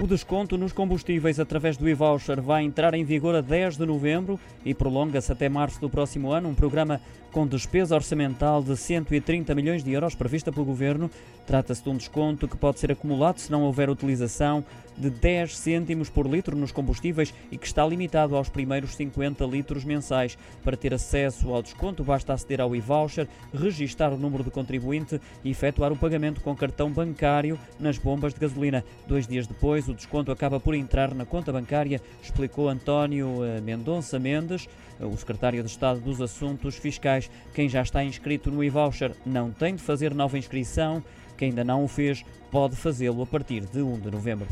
O desconto nos combustíveis através do e-voucher vai entrar em vigor a 10 de novembro e prolonga-se até março do próximo ano. Um programa com despesa orçamental de 130 milhões de euros prevista pelo Governo. Trata-se de um desconto que pode ser acumulado se não houver utilização de 10 cêntimos por litro nos combustíveis e que está limitado aos primeiros 50 litros mensais. Para ter acesso ao desconto, basta aceder ao e-voucher, registar o número de contribuinte e efetuar o pagamento com cartão bancário nas bombas de gasolina. Dois dias depois, o desconto acaba por entrar na conta bancária, explicou António eh, Mendonça Mendes, eh, o secretário de Estado dos Assuntos Fiscais. Quem já está inscrito no e-voucher não tem de fazer nova inscrição. Quem ainda não o fez pode fazê-lo a partir de 1 de novembro.